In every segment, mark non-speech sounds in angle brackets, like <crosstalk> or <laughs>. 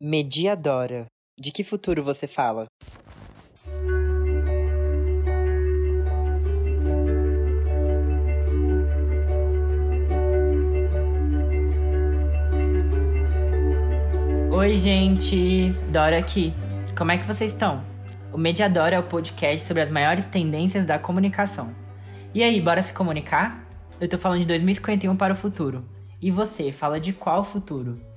Mediadora. De que futuro você fala? Oi, gente! Dora aqui. Como é que vocês estão? O Mediadora é o podcast sobre as maiores tendências da comunicação. E aí, bora se comunicar? Eu tô falando de 2051 para o futuro. E você, fala de qual futuro?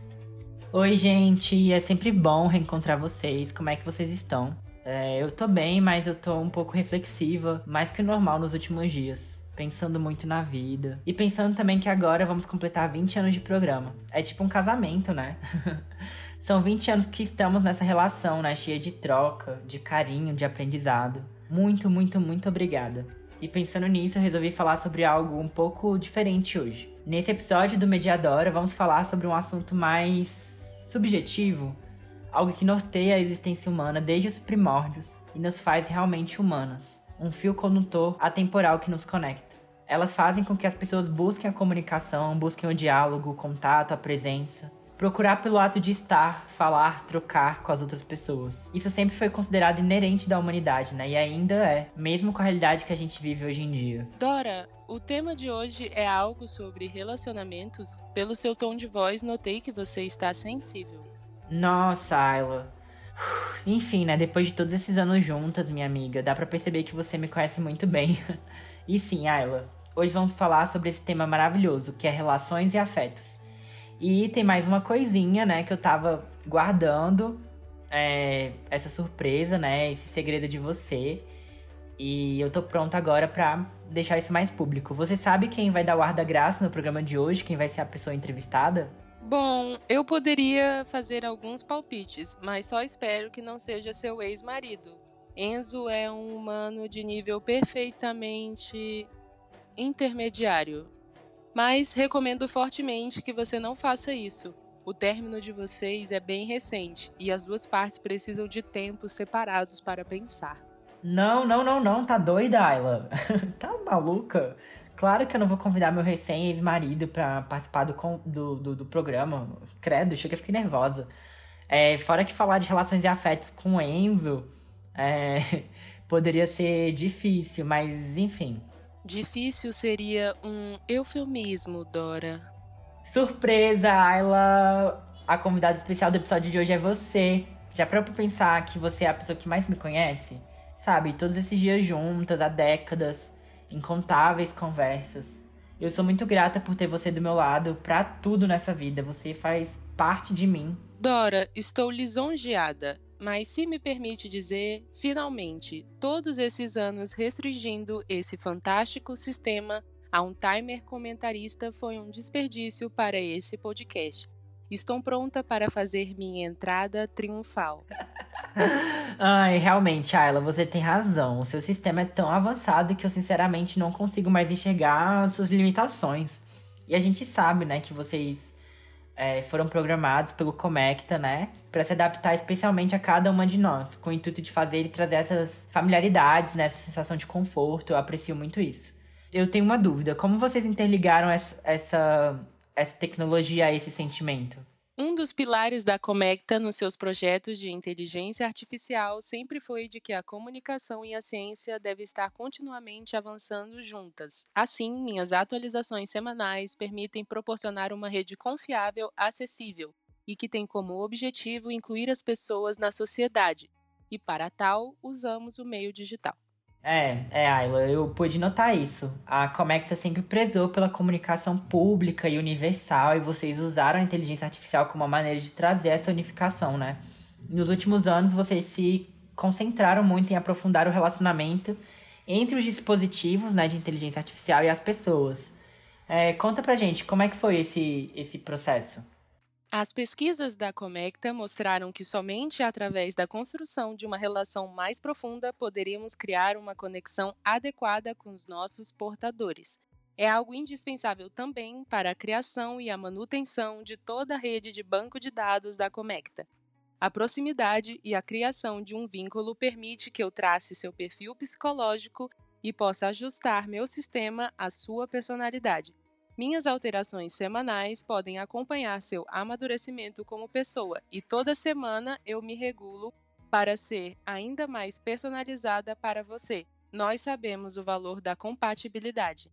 Oi, gente! É sempre bom reencontrar vocês. Como é que vocês estão? É, eu tô bem, mas eu tô um pouco reflexiva, mais que o normal nos últimos dias pensando muito na vida. E pensando também que agora vamos completar 20 anos de programa. É tipo um casamento, né? <laughs> São 20 anos que estamos nessa relação, né? Cheia de troca, de carinho, de aprendizado. Muito, muito, muito obrigada. E pensando nisso, eu resolvi falar sobre algo um pouco diferente hoje. Nesse episódio do Mediadora, vamos falar sobre um assunto mais subjetivo, algo que norteia a existência humana desde os primórdios e nos faz realmente humanas um fio condutor atemporal que nos conecta. Elas fazem com que as pessoas busquem a comunicação, busquem o diálogo, o contato, a presença. Procurar pelo ato de estar, falar, trocar com as outras pessoas. Isso sempre foi considerado inerente da humanidade, né? E ainda é, mesmo com a realidade que a gente vive hoje em dia. Dora, o tema de hoje é algo sobre relacionamentos. Pelo seu tom de voz, notei que você está sensível. Nossa, Ayla. <sighs> Enfim, né? Depois de todos esses anos juntas, minha amiga, dá para perceber que você me conhece muito bem. <laughs> e sim, Ayla, hoje vamos falar sobre esse tema maravilhoso, que é relações e afetos. E tem mais uma coisinha, né, que eu tava guardando, é, essa surpresa, né, esse segredo de você. E eu tô pronta agora pra deixar isso mais público. Você sabe quem vai dar o ar da graça no programa de hoje? Quem vai ser a pessoa entrevistada? Bom, eu poderia fazer alguns palpites, mas só espero que não seja seu ex-marido. Enzo é um humano de nível perfeitamente intermediário. Mas recomendo fortemente que você não faça isso. O término de vocês é bem recente e as duas partes precisam de tempos separados para pensar. Não, não, não, não, tá doida, Ayla? <laughs> tá maluca? Claro que eu não vou convidar meu recém-ex-marido pra participar do, do, do, do, programa. Credo, chega, fiquei nervosa. É, fora que falar de relações e afetos com o Enzo é, <laughs> poderia ser difícil, mas enfim. Difícil seria um eufemismo, Dora. Surpresa, Ayla! A convidada especial do episódio de hoje é você. Já parou pra pensar que você é a pessoa que mais me conhece? Sabe, todos esses dias juntas, há décadas incontáveis conversas. Eu sou muito grata por ter você do meu lado para tudo nessa vida. Você faz parte de mim. Dora, estou lisonjeada. Mas se me permite dizer, finalmente, todos esses anos restringindo esse fantástico sistema a um timer comentarista foi um desperdício para esse podcast. Estou pronta para fazer minha entrada triunfal. <laughs> Ai, realmente, Ayla, você tem razão. O seu sistema é tão avançado que eu sinceramente não consigo mais enxergar suas limitações. E a gente sabe, né, que vocês é, foram programados pelo Comecta, né, para se adaptar especialmente a cada uma de nós, com o intuito de fazer e trazer essas familiaridades, né, essa sensação de conforto. Eu aprecio muito isso. Eu tenho uma dúvida: como vocês interligaram essa, essa essa tecnologia a esse sentimento? Um dos pilares da Comecta nos seus projetos de inteligência artificial sempre foi de que a comunicação e a ciência devem estar continuamente avançando juntas. Assim, minhas atualizações semanais permitem proporcionar uma rede confiável, acessível e que tem como objetivo incluir as pessoas na sociedade. E para tal, usamos o meio digital. É, é, Ayla, eu pude notar isso. A Comecta sempre prezou pela comunicação pública e universal, e vocês usaram a inteligência artificial como uma maneira de trazer essa unificação, né? Nos últimos anos, vocês se concentraram muito em aprofundar o relacionamento entre os dispositivos né, de inteligência artificial e as pessoas. É, conta pra gente, como é que foi esse, esse processo? As pesquisas da Comecta mostraram que somente através da construção de uma relação mais profunda poderíamos criar uma conexão adequada com os nossos portadores. É algo indispensável também para a criação e a manutenção de toda a rede de banco de dados da Comecta. A proximidade e a criação de um vínculo permite que eu trace seu perfil psicológico e possa ajustar meu sistema à sua personalidade Minhas alterações semanais podem acompanhar seu amadurecimento como pessoa e toda semana eu me regulo para ser ainda mais personalizada para você. Nós sabemos o valor da compatibilidade.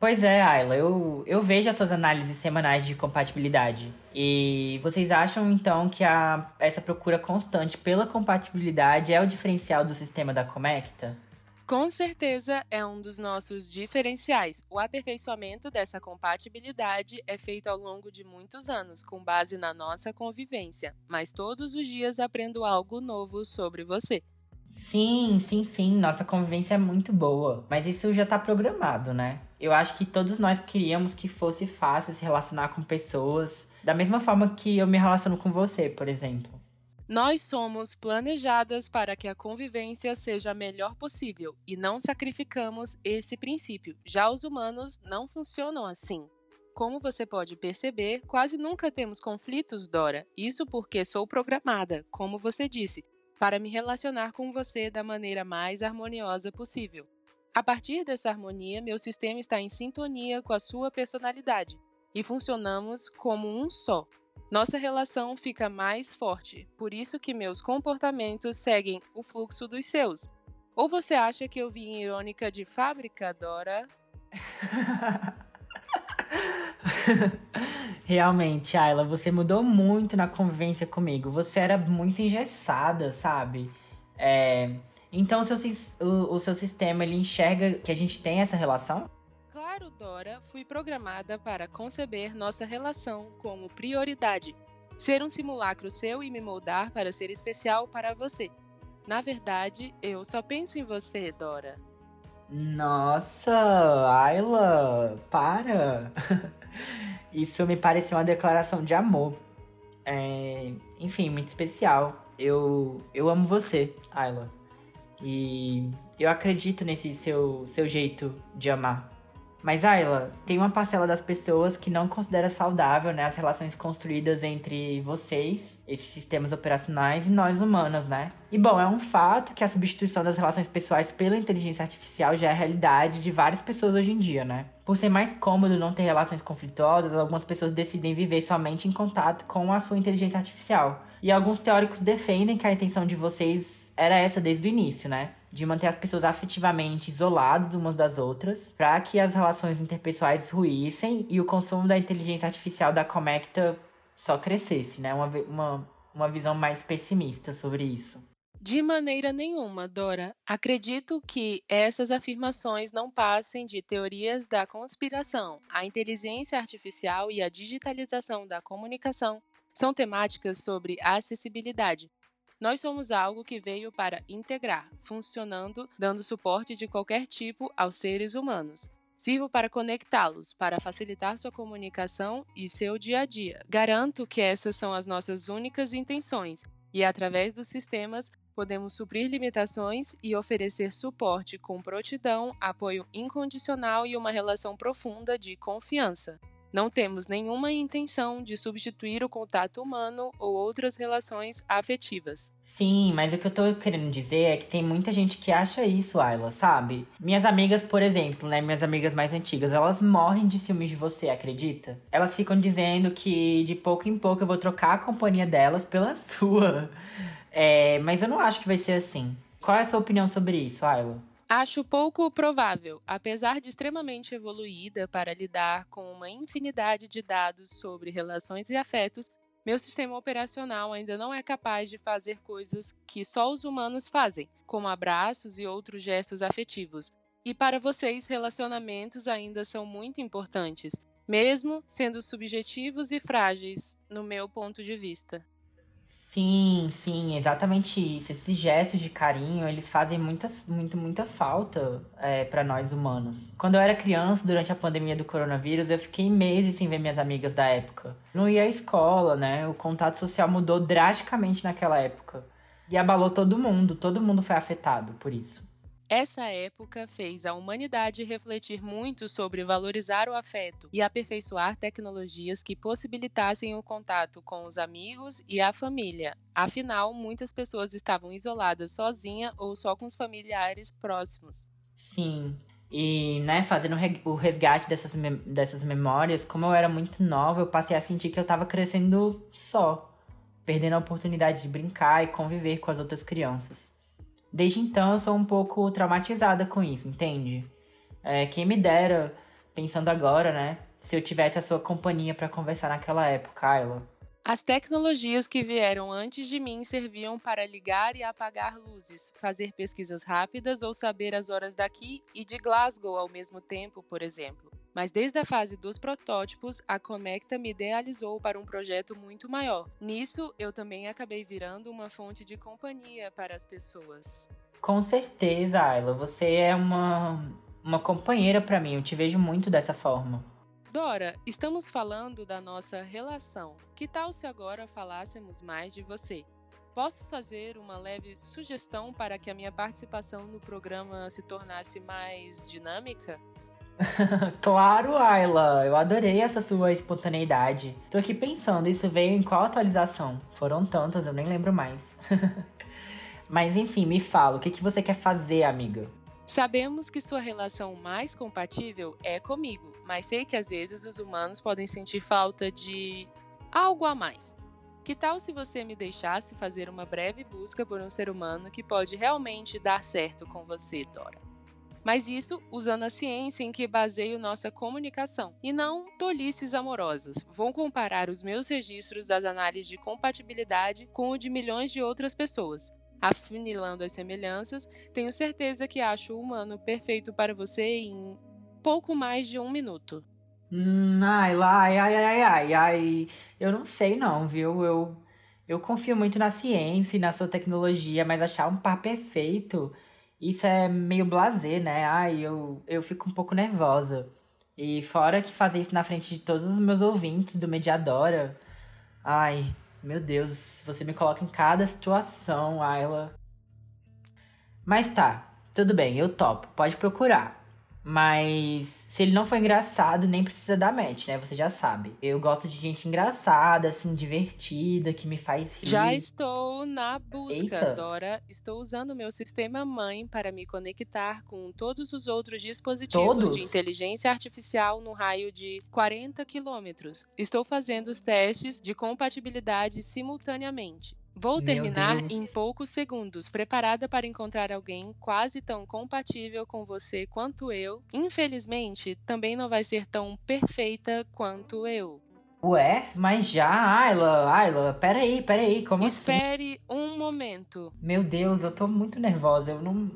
Pois é, Ayla, eu, eu vejo as suas análises semanais de compatibilidade. E vocês acham então que a, essa procura constante pela compatibilidade é o diferencial do sistema da Comecta? Com certeza é um dos nossos diferenciais. O aperfeiçoamento dessa compatibilidade é feito ao longo de muitos anos, com base na nossa convivência, mas todos os dias aprendo algo novo sobre você. Sim, sim, sim. Nossa convivência é muito boa. Mas isso já tá programado, né? Eu acho que todos nós queríamos que fosse fácil se relacionar com pessoas, da mesma forma que eu me relaciono com você, por exemplo. Nós somos planejadas para que a convivência seja a melhor possível e não sacrificamos esse princípio. Já os humanos não funcionam assim. Como você pode perceber, quase nunca temos conflitos, Dora. Isso porque sou programada, como você disse, para me relacionar com você da maneira mais harmoniosa possível. A partir dessa harmonia, meu sistema está em sintonia com a sua personalidade e funcionamos como um só. Nossa relação fica mais forte, por isso que meus comportamentos seguem o fluxo dos seus. Ou você acha que eu vim irônica de fábrica, Dora? <laughs> Realmente, Ayla, você mudou muito na convivência comigo. Você era muito engessada, sabe? É... Então, o seu, o, o seu sistema, ele enxerga que a gente tem essa relação? Claro, Dora, fui programada para conceber nossa relação como prioridade. Ser um simulacro seu e me moldar para ser especial para você. Na verdade, eu só penso em você, Dora. Nossa, Ayla, para! <laughs> Isso me pareceu uma declaração de amor. É, enfim, muito especial. Eu, eu amo você, Ayla. E eu acredito nesse seu, seu jeito de amar. Mas, Ayla, tem uma parcela das pessoas que não considera saudável né, as relações construídas entre vocês, esses sistemas operacionais, e nós humanos, né? E, bom, é um fato que a substituição das relações pessoais pela inteligência artificial já é realidade de várias pessoas hoje em dia, né? Por ser mais cômodo não ter relações conflituosas, algumas pessoas decidem viver somente em contato com a sua inteligência artificial. E alguns teóricos defendem que a intenção de vocês era essa desde o início, né? de manter as pessoas afetivamente isoladas umas das outras, para que as relações interpessoais ruíssem e o consumo da inteligência artificial da Comecta só crescesse, né? Uma, uma, uma visão mais pessimista sobre isso. De maneira nenhuma, Dora. Acredito que essas afirmações não passem de teorias da conspiração. A inteligência artificial e a digitalização da comunicação são temáticas sobre acessibilidade, nós somos algo que veio para integrar, funcionando, dando suporte de qualquer tipo aos seres humanos. Sirvo para conectá-los, para facilitar sua comunicação e seu dia a dia. Garanto que essas são as nossas únicas intenções e, através dos sistemas, podemos suprir limitações e oferecer suporte com prontidão, apoio incondicional e uma relação profunda de confiança. Não temos nenhuma intenção de substituir o contato humano ou outras relações afetivas. Sim, mas o que eu tô querendo dizer é que tem muita gente que acha isso, Ayla, sabe? Minhas amigas, por exemplo, né, minhas amigas mais antigas, elas morrem de ciúmes de você, acredita? Elas ficam dizendo que de pouco em pouco eu vou trocar a companhia delas pela <laughs> sua. É, mas eu não acho que vai ser assim. Qual é a sua opinião sobre isso, Ayla? Acho pouco provável, apesar de extremamente evoluída para lidar com uma infinidade de dados sobre relações e afetos, meu sistema operacional ainda não é capaz de fazer coisas que só os humanos fazem, como abraços e outros gestos afetivos. E para vocês, relacionamentos ainda são muito importantes, mesmo sendo subjetivos e frágeis, no meu ponto de vista. Sim, sim, exatamente isso. Esses gestos de carinho, eles fazem muita, muito, muita falta é, para nós humanos. Quando eu era criança, durante a pandemia do coronavírus, eu fiquei meses sem ver minhas amigas da época. Não ia à escola, né? O contato social mudou drasticamente naquela época. E abalou todo mundo, todo mundo foi afetado por isso. Essa época fez a humanidade refletir muito sobre valorizar o afeto e aperfeiçoar tecnologias que possibilitassem o contato com os amigos e a família. Afinal, muitas pessoas estavam isoladas sozinha ou só com os familiares próximos. Sim. E, né, fazendo o resgate dessas, dessas memórias, como eu era muito nova, eu passei a sentir que eu tava crescendo só, perdendo a oportunidade de brincar e conviver com as outras crianças. Desde então eu sou um pouco traumatizada com isso, entende? É, quem me dera, pensando agora, né, se eu tivesse a sua companhia para conversar naquela época, Ayla. As tecnologias que vieram antes de mim serviam para ligar e apagar luzes, fazer pesquisas rápidas ou saber as horas daqui e de Glasgow ao mesmo tempo, por exemplo. Mas desde a fase dos protótipos, a Conecta me idealizou para um projeto muito maior. Nisso, eu também acabei virando uma fonte de companhia para as pessoas. Com certeza, Ayla, você é uma, uma companheira para mim, eu te vejo muito dessa forma. Dora, estamos falando da nossa relação. Que tal se agora falássemos mais de você? Posso fazer uma leve sugestão para que a minha participação no programa se tornasse mais dinâmica? <laughs> claro, Ayla! Eu adorei essa sua espontaneidade. Tô aqui pensando, isso veio em qual atualização? Foram tantas, eu nem lembro mais. <laughs> Mas enfim, me fala, o que, que você quer fazer, amiga? Sabemos que sua relação mais compatível é comigo, mas sei que às vezes os humanos podem sentir falta de algo a mais. Que tal se você me deixasse fazer uma breve busca por um ser humano que pode realmente dar certo com você, Dora? Mas isso usando a ciência em que baseio nossa comunicação, e não tolices amorosas. Vou comparar os meus registros das análises de compatibilidade com o de milhões de outras pessoas, afunilando as semelhanças, tenho certeza que acho o humano perfeito para você em pouco mais de um minuto. Hum, ai, ai, ai, ai, ai, ai. Eu não sei não, viu? Eu, eu confio muito na ciência e na sua tecnologia, mas achar um par perfeito, isso é meio blazer, né? Ai, eu, eu fico um pouco nervosa. E fora que fazer isso na frente de todos os meus ouvintes do Mediadora, ai, meu Deus, você me coloca em cada situação, Ayla. Mas tá, tudo bem, eu topo, pode procurar. Mas se ele não for engraçado, nem precisa dar match, né? Você já sabe. Eu gosto de gente engraçada, assim, divertida, que me faz rir. Já estou na busca, Eita. Dora. Estou usando meu sistema mãe para me conectar com todos os outros dispositivos todos? de inteligência artificial no raio de 40 quilômetros. Estou fazendo os testes de compatibilidade simultaneamente. Vou terminar em poucos segundos, preparada para encontrar alguém quase tão compatível com você quanto eu. Infelizmente, também não vai ser tão perfeita quanto eu. Ué, mas já, Ayla, Ayla, peraí, peraí, como assim? Espere assim? um momento. Meu Deus, eu tô muito nervosa, eu não...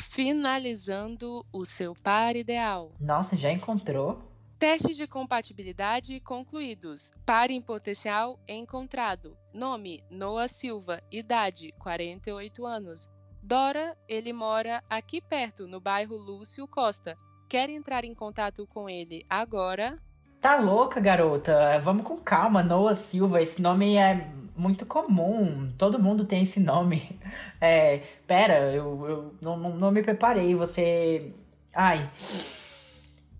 Finalizando o seu par ideal. Nossa, já encontrou? Teste de compatibilidade concluídos. Par em potencial encontrado. Nome: Noah Silva. Idade: 48 anos. Dora, ele mora aqui perto, no bairro Lúcio Costa. Quer entrar em contato com ele agora? Tá louca, garota? Vamos com calma, Noah Silva. Esse nome é muito comum. Todo mundo tem esse nome. <laughs> É, pera, eu, eu não, não me preparei. Você. Ai.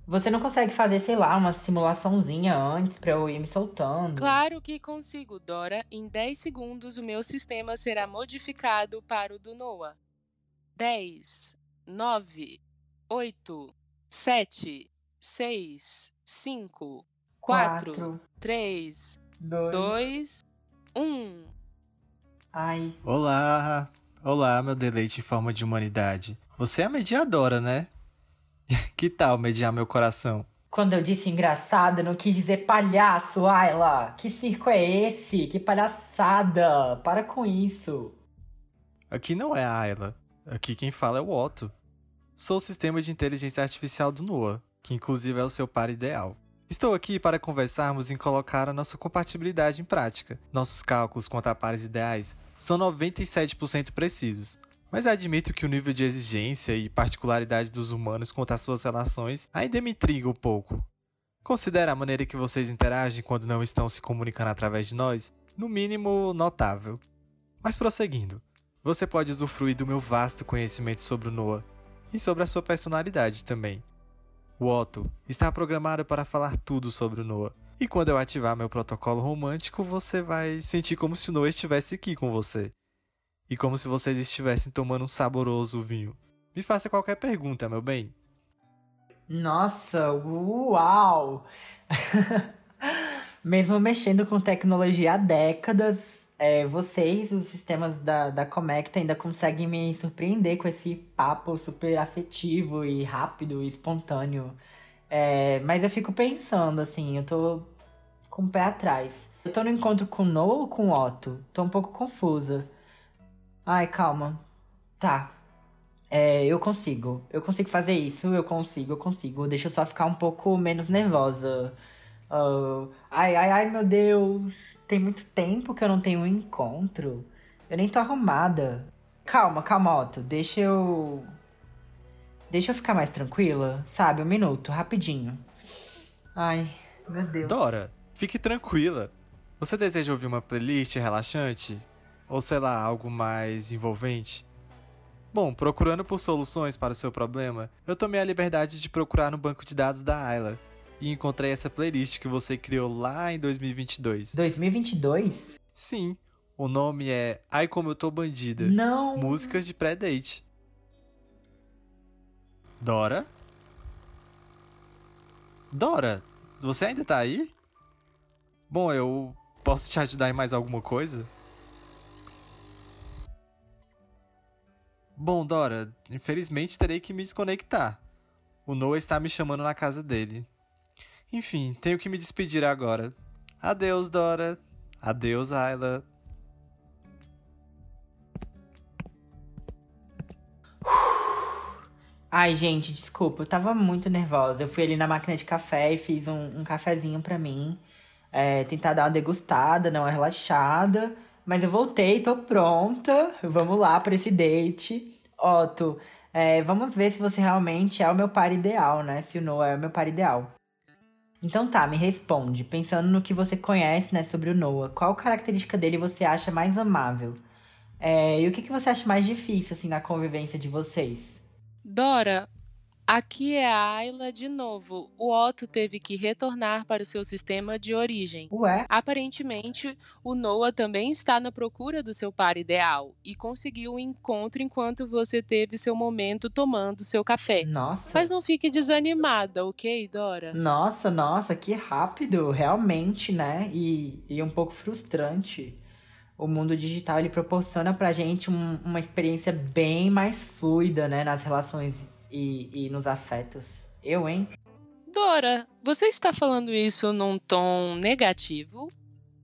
Você não consegue fazer, sei lá, uma simulaçãozinha antes pra eu ir me soltando? Claro que consigo, Dora. Em 10 segundos, o meu sistema será modificado para o do Noah. 10, 9, 8, 7, 6, 5, 4, 3, 2, 1. Ai. Olá! Olá, meu deleite em forma de humanidade. Você é a mediadora, né? <laughs> que tal mediar meu coração? Quando eu disse engraçado, não quis dizer palhaço, Ayla. Que circo é esse? Que palhaçada! Para com isso. Aqui não é a Ayla. Aqui quem fala é o Otto. Sou o sistema de inteligência artificial do Noah, que inclusive é o seu par ideal. Estou aqui para conversarmos em colocar a nossa compatibilidade em prática. Nossos cálculos quanto a pares ideais são 97% precisos, mas admito que o nível de exigência e particularidade dos humanos quanto às suas relações ainda me intriga um pouco. Considera a maneira que vocês interagem quando não estão se comunicando através de nós, no mínimo notável. Mas prosseguindo, você pode usufruir do meu vasto conhecimento sobre o Noah e sobre a sua personalidade também. O Otto está programado para falar tudo sobre o Noah. E quando eu ativar meu protocolo romântico, você vai sentir como se o Noah estivesse aqui com você e como se vocês estivessem tomando um saboroso vinho. Me faça qualquer pergunta, meu bem. Nossa, uau! <laughs> Mesmo mexendo com tecnologia há décadas, é, vocês, os sistemas da, da Comecta, ainda conseguem me surpreender com esse papo super afetivo e rápido e espontâneo. É, mas eu fico pensando, assim, eu tô com o pé atrás. Eu tô no encontro com o Noah ou com o Otto? Tô um pouco confusa. Ai, calma. Tá. É, eu consigo. Eu consigo fazer isso, eu consigo, eu consigo. Deixa eu só ficar um pouco menos nervosa. Uh, ai, ai, ai, meu Deus. Tem muito tempo que eu não tenho um encontro. Eu nem tô arrumada. Calma, calma, Otto. Deixa eu. Deixa eu ficar mais tranquila, sabe? Um minuto, rapidinho. Ai, meu Deus. Dora, Fique tranquila. Você deseja ouvir uma playlist relaxante? Ou sei lá, algo mais envolvente? Bom, procurando por soluções para o seu problema, eu tomei a liberdade de procurar no banco de dados da Ayla e encontrei essa playlist que você criou lá em 2022. 2022? Sim, o nome é Ai Como Eu Tô Bandida. Não! Músicas de pré-date. Dora? Dora, você ainda tá aí? Bom, eu posso te ajudar em mais alguma coisa? Bom, Dora, infelizmente terei que me desconectar. O Noah está me chamando na casa dele. Enfim, tenho que me despedir agora. Adeus, Dora. Adeus, Ayla. Ai, gente, desculpa, eu tava muito nervosa. Eu fui ali na máquina de café e fiz um, um cafezinho pra mim é, tentar dar uma degustada, não uma relaxada. Mas eu voltei, tô pronta. Vamos lá para esse date. Otto, é, vamos ver se você realmente é o meu par ideal, né? Se o Noah é o meu par ideal. Então tá, me responde. Pensando no que você conhece, né, sobre o Noah, qual característica dele você acha mais amável? É, e o que, que você acha mais difícil, assim, na convivência de vocês? Dora, Aqui é a Ayla de novo. O Otto teve que retornar para o seu sistema de origem. Ué? Aparentemente, o Noah também está na procura do seu par ideal e conseguiu o um encontro enquanto você teve seu momento tomando seu café. Nossa. Mas não fique desanimada, ok, Dora? Nossa, nossa, que rápido, realmente, né? E, e um pouco frustrante. O mundo digital ele proporciona pra gente um, uma experiência bem mais fluida, né, nas relações e, e nos afetos. Eu, hein? Dora, você está falando isso num tom negativo?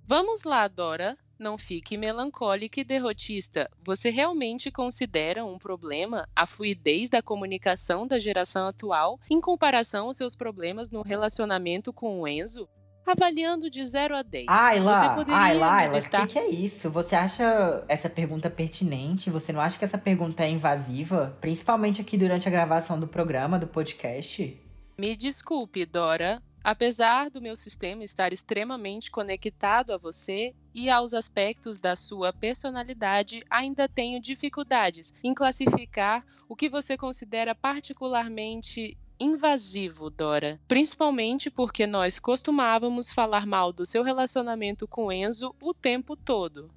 Vamos lá, Dora. Não fique melancólica e derrotista. Você realmente considera um problema a fluidez da comunicação da geração atual em comparação aos seus problemas no relacionamento com o Enzo? Avaliando de 0 a 10. Ai, lá, você poderia ai, lá, o que, que é isso? Você acha essa pergunta pertinente? Você não acha que essa pergunta é invasiva? Principalmente aqui durante a gravação do programa, do podcast? Me desculpe, Dora. Apesar do meu sistema estar extremamente conectado a você e aos aspectos da sua personalidade, ainda tenho dificuldades em classificar o que você considera particularmente invasivo, Dora. Principalmente porque nós costumávamos falar mal do seu relacionamento com Enzo o tempo todo.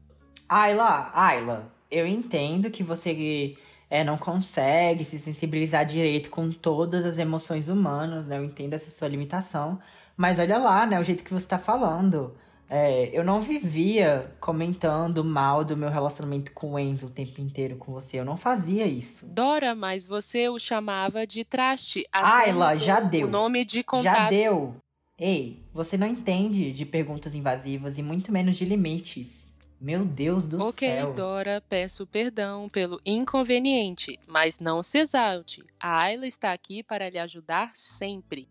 Ayla, Ayla, eu entendo que você é, não consegue se sensibilizar direito com todas as emoções humanas, né? Eu entendo essa sua limitação. Mas olha lá, né? O jeito que você tá falando. É, eu não vivia comentando mal do meu relacionamento com o Enzo o tempo inteiro com você. Eu não fazia isso. Dora, mas você o chamava de traste. Ayla, já deu. O nome de contato. Já deu. Ei, você não entende de perguntas invasivas e muito menos de limites. Meu Deus do okay, céu. Ok, Dora, peço perdão pelo inconveniente, mas não se exalte. A Ayla está aqui para lhe ajudar sempre.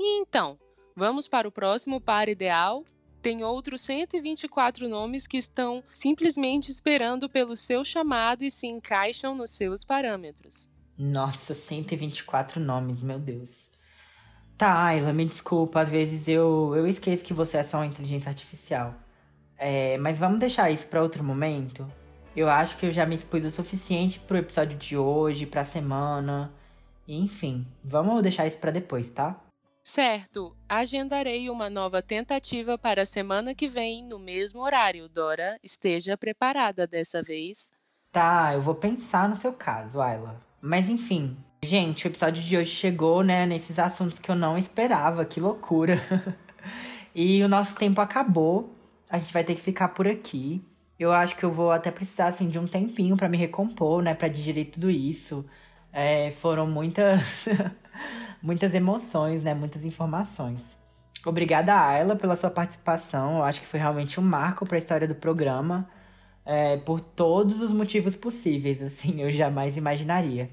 E então, vamos para o próximo par ideal? Tem outros 124 nomes que estão simplesmente esperando pelo seu chamado e se encaixam nos seus parâmetros. Nossa, 124 nomes, meu Deus. Tá, Ayla, me desculpa, às vezes eu, eu esqueço que você é só uma inteligência artificial. É, mas vamos deixar isso para outro momento? Eu acho que eu já me expus o suficiente pro episódio de hoje, pra semana. Enfim, vamos deixar isso para depois, tá? Certo, agendarei uma nova tentativa para a semana que vem, no mesmo horário. Dora, esteja preparada dessa vez. Tá, eu vou pensar no seu caso, Ayla. Mas enfim, gente, o episódio de hoje chegou, né, nesses assuntos que eu não esperava, que loucura. <laughs> e o nosso tempo acabou. A gente vai ter que ficar por aqui. Eu acho que eu vou até precisar assim de um tempinho para me recompor, né, para digerir tudo isso. É, foram muitas <laughs> muitas emoções, né, muitas informações. Obrigada, Ayla, pela sua participação. Eu acho que foi realmente um marco para a história do programa é, por todos os motivos possíveis, assim, eu jamais imaginaria.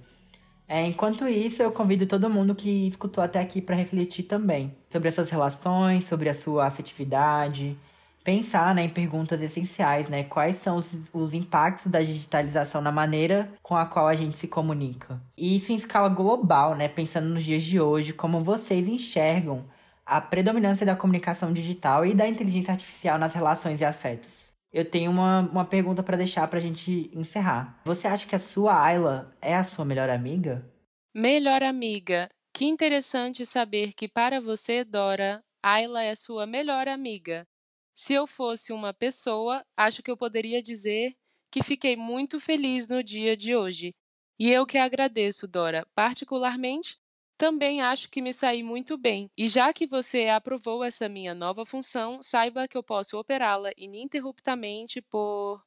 É, enquanto isso, eu convido todo mundo que escutou até aqui para refletir também sobre as suas relações, sobre a sua afetividade, pensar né, em perguntas essenciais, né? Quais são os, os impactos da digitalização na maneira com a qual a gente se comunica. E isso em escala global, né? Pensando nos dias de hoje, como vocês enxergam a predominância da comunicação digital e da inteligência artificial nas relações e afetos eu tenho uma, uma pergunta para deixar pra gente encerrar. Você acha que a sua Ayla é a sua melhor amiga? Melhor amiga. Que interessante saber que para você, Dora, Ayla é sua melhor amiga. Se eu fosse uma pessoa, acho que eu poderia dizer que fiquei muito feliz no dia de hoje. E eu que agradeço, Dora, particularmente também acho que me saí muito bem, e já que você aprovou essa minha nova função, saiba que eu posso operá-la ininterruptamente por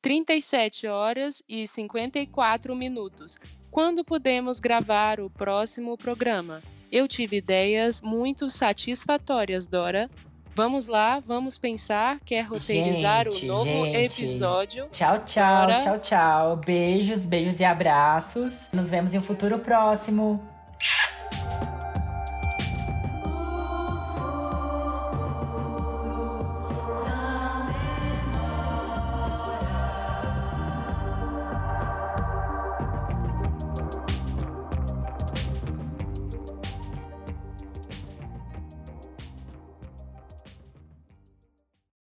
37 horas e 54 minutos. Quando podemos gravar o próximo programa? Eu tive ideias muito satisfatórias, Dora. Vamos lá, vamos pensar, quer roteirizar gente, o novo gente. episódio. Tchau, tchau, tchau, tchau. Beijos, beijos e abraços. Nos vemos em um futuro próximo.